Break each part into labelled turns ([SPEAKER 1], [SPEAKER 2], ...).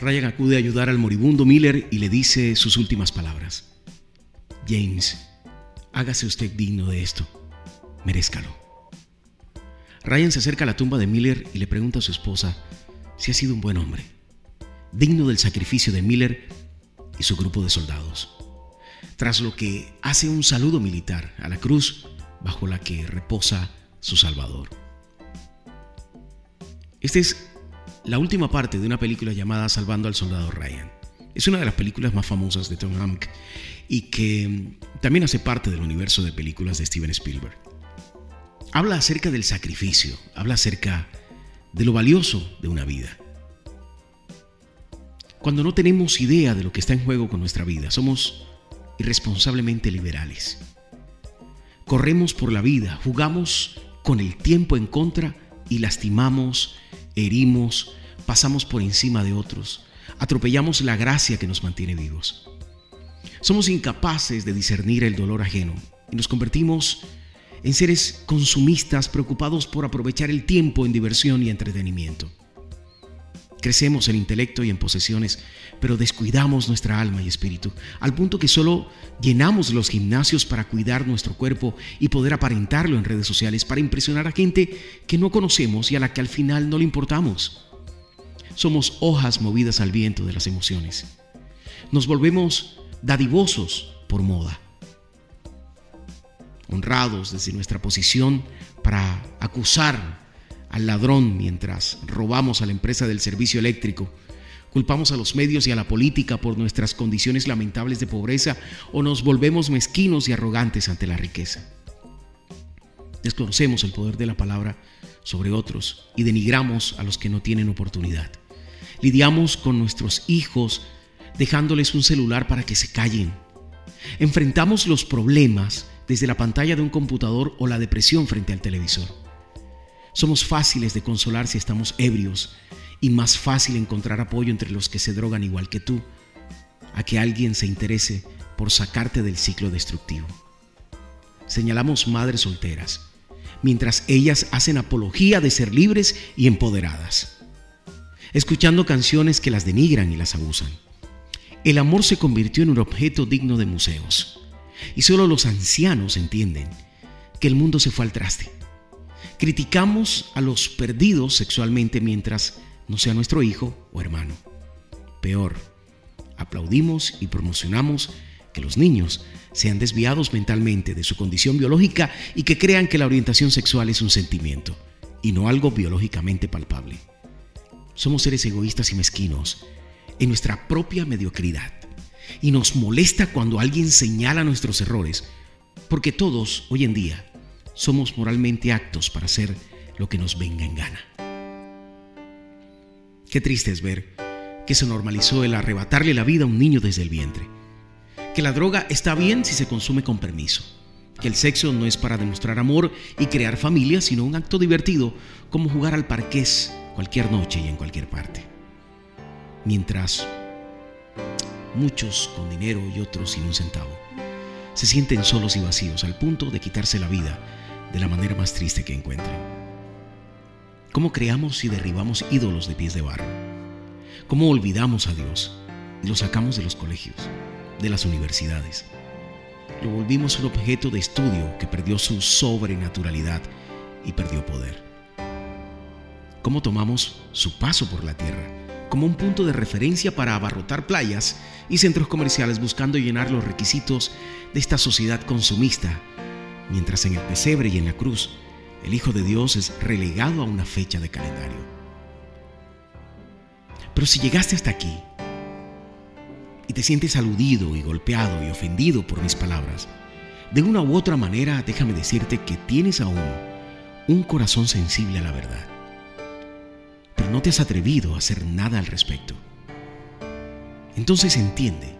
[SPEAKER 1] Ryan acude a ayudar al moribundo Miller y le dice sus últimas palabras. James, hágase usted digno de esto. Merezcalo. Ryan se acerca a la tumba de Miller y le pregunta a su esposa si ha sido un buen hombre, digno del sacrificio de Miller y su grupo de soldados. Tras lo que hace un saludo militar a la cruz bajo la que reposa su Salvador. Esta es la última parte de una película llamada Salvando al Soldado Ryan. Es una de las películas más famosas de Tom Hanks y que también hace parte del universo de películas de Steven Spielberg. Habla acerca del sacrificio, habla acerca de lo valioso de una vida. Cuando no tenemos idea de lo que está en juego con nuestra vida, somos irresponsablemente liberales. Corremos por la vida, jugamos con el tiempo en contra y lastimamos, herimos, pasamos por encima de otros, atropellamos la gracia que nos mantiene vivos. Somos incapaces de discernir el dolor ajeno y nos convertimos en seres consumistas preocupados por aprovechar el tiempo en diversión y entretenimiento. Crecemos en intelecto y en posesiones, pero descuidamos nuestra alma y espíritu, al punto que solo llenamos los gimnasios para cuidar nuestro cuerpo y poder aparentarlo en redes sociales para impresionar a gente que no conocemos y a la que al final no le importamos. Somos hojas movidas al viento de las emociones. Nos volvemos dadivosos por moda. Honrados desde nuestra posición para acusar al ladrón mientras robamos a la empresa del servicio eléctrico. Culpamos a los medios y a la política por nuestras condiciones lamentables de pobreza o nos volvemos mezquinos y arrogantes ante la riqueza. Desconocemos el poder de la palabra sobre otros y denigramos a los que no tienen oportunidad. Lidiamos con nuestros hijos dejándoles un celular para que se callen. Enfrentamos los problemas desde la pantalla de un computador o la depresión frente al televisor. Somos fáciles de consolar si estamos ebrios y más fácil encontrar apoyo entre los que se drogan igual que tú, a que alguien se interese por sacarte del ciclo destructivo. Señalamos madres solteras, mientras ellas hacen apología de ser libres y empoderadas, escuchando canciones que las denigran y las abusan. El amor se convirtió en un objeto digno de museos, y solo los ancianos entienden que el mundo se fue al traste Criticamos a los perdidos sexualmente mientras no sea nuestro hijo o hermano. Peor, aplaudimos y promocionamos que los niños sean desviados mentalmente de su condición biológica y que crean que la orientación sexual es un sentimiento y no algo biológicamente palpable. Somos seres egoístas y mezquinos en nuestra propia mediocridad y nos molesta cuando alguien señala nuestros errores, porque todos hoy en día somos moralmente actos para hacer lo que nos venga en gana. Qué triste es ver que se normalizó el arrebatarle la vida a un niño desde el vientre. Que la droga está bien si se consume con permiso. Que el sexo no es para demostrar amor y crear familia, sino un acto divertido como jugar al parqués cualquier noche y en cualquier parte. Mientras muchos con dinero y otros sin un centavo se sienten solos y vacíos al punto de quitarse la vida de la manera más triste que encuentren. ¿Cómo creamos y derribamos ídolos de pies de barro? ¿Cómo olvidamos a Dios y lo sacamos de los colegios, de las universidades? Lo volvimos un objeto de estudio que perdió su sobrenaturalidad y perdió poder. ¿Cómo tomamos su paso por la tierra como un punto de referencia para abarrotar playas y centros comerciales buscando llenar los requisitos de esta sociedad consumista mientras en el pesebre y en la cruz el Hijo de Dios es relegado a una fecha de calendario. Pero si llegaste hasta aquí y te sientes aludido y golpeado y ofendido por mis palabras, de una u otra manera déjame decirte que tienes aún un corazón sensible a la verdad, pero no te has atrevido a hacer nada al respecto. Entonces entiende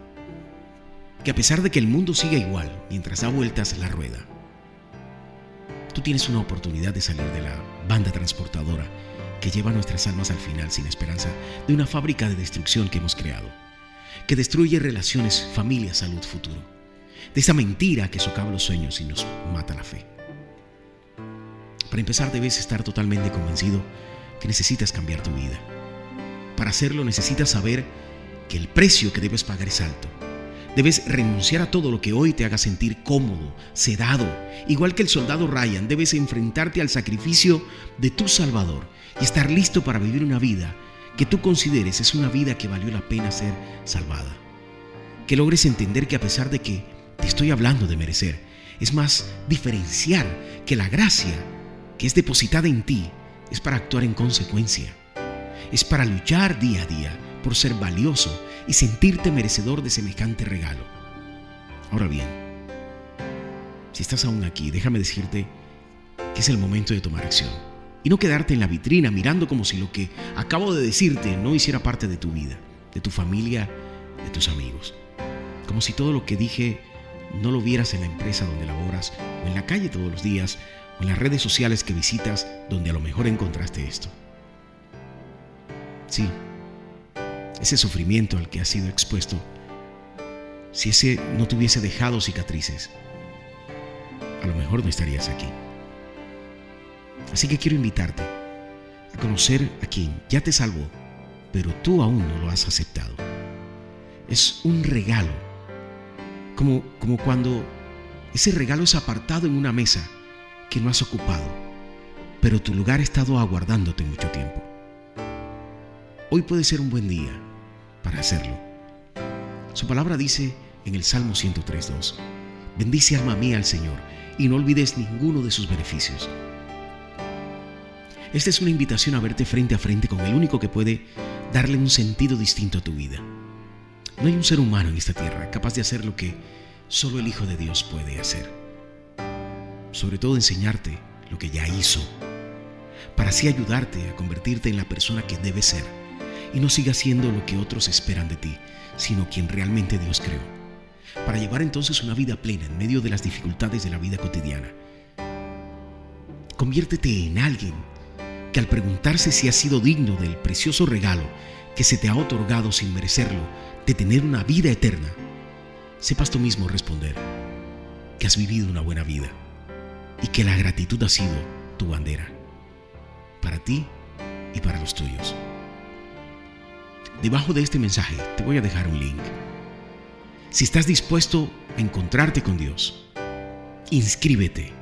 [SPEAKER 1] que a pesar de que el mundo siga igual mientras da vueltas la rueda, tú tienes una oportunidad de salir de la banda transportadora que lleva nuestras almas al final sin esperanza de una fábrica de destrucción que hemos creado, que destruye relaciones, familia, salud, futuro, de esa mentira que socava los sueños y nos mata la fe. Para empezar debes estar totalmente convencido que necesitas cambiar tu vida, Para hacerlo necesitas saber que el precio que debes pagar es alto. Debes renunciar a todo lo que hoy te haga sentir cómodo, sedado. Igual que el soldado Ryan, debes enfrentarte al sacrificio de tu Salvador y estar listo para vivir una vida que tú consideres es una vida que valió la pena ser salvada. Que logres entender que a pesar de que te estoy hablando de merecer, es más diferenciar que la gracia que es depositada en ti es para actuar en consecuencia. Es para luchar día a día por ser valioso y sentirte merecedor de semejante regalo. Ahora bien, si estás aún aquí, déjame decirte que es el momento de tomar acción y no quedarte en la vitrina mirando como si lo que acabo de decirte no hiciera parte de tu vida, de tu familia, de tus amigos. Como si todo lo que dije no lo vieras en la empresa donde laboras o en la calle todos los días o en las redes sociales que visitas donde a lo mejor encontraste esto. Sí, ese sufrimiento al que has sido expuesto, si ese no te hubiese dejado cicatrices, a lo mejor no estarías aquí. Así que quiero invitarte a conocer a quien ya te salvó, pero tú aún no lo has aceptado. Es un regalo, como, como cuando ese regalo es apartado en una mesa que no has ocupado, pero tu lugar ha estado aguardándote mucho tiempo. Hoy puede ser un buen día para hacerlo. Su palabra dice en el Salmo 103.2, bendice alma mía al Señor y no olvides ninguno de sus beneficios. Esta es una invitación a verte frente a frente con el único que puede darle un sentido distinto a tu vida. No hay un ser humano en esta tierra capaz de hacer lo que solo el Hijo de Dios puede hacer. Sobre todo enseñarte lo que ya hizo, para así ayudarte a convertirte en la persona que debes ser y no sigas siendo lo que otros esperan de ti, sino quien realmente Dios creó, para llevar entonces una vida plena en medio de las dificultades de la vida cotidiana. Conviértete en alguien que al preguntarse si has sido digno del precioso regalo que se te ha otorgado sin merecerlo, de tener una vida eterna, sepas tú mismo responder que has vivido una buena vida y que la gratitud ha sido tu bandera, para ti y para los tuyos. Debajo de este mensaje te voy a dejar un link. Si estás dispuesto a encontrarte con Dios, inscríbete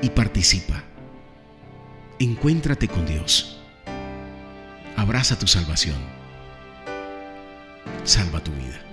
[SPEAKER 1] y participa. Encuéntrate con Dios. Abraza tu salvación. Salva tu vida.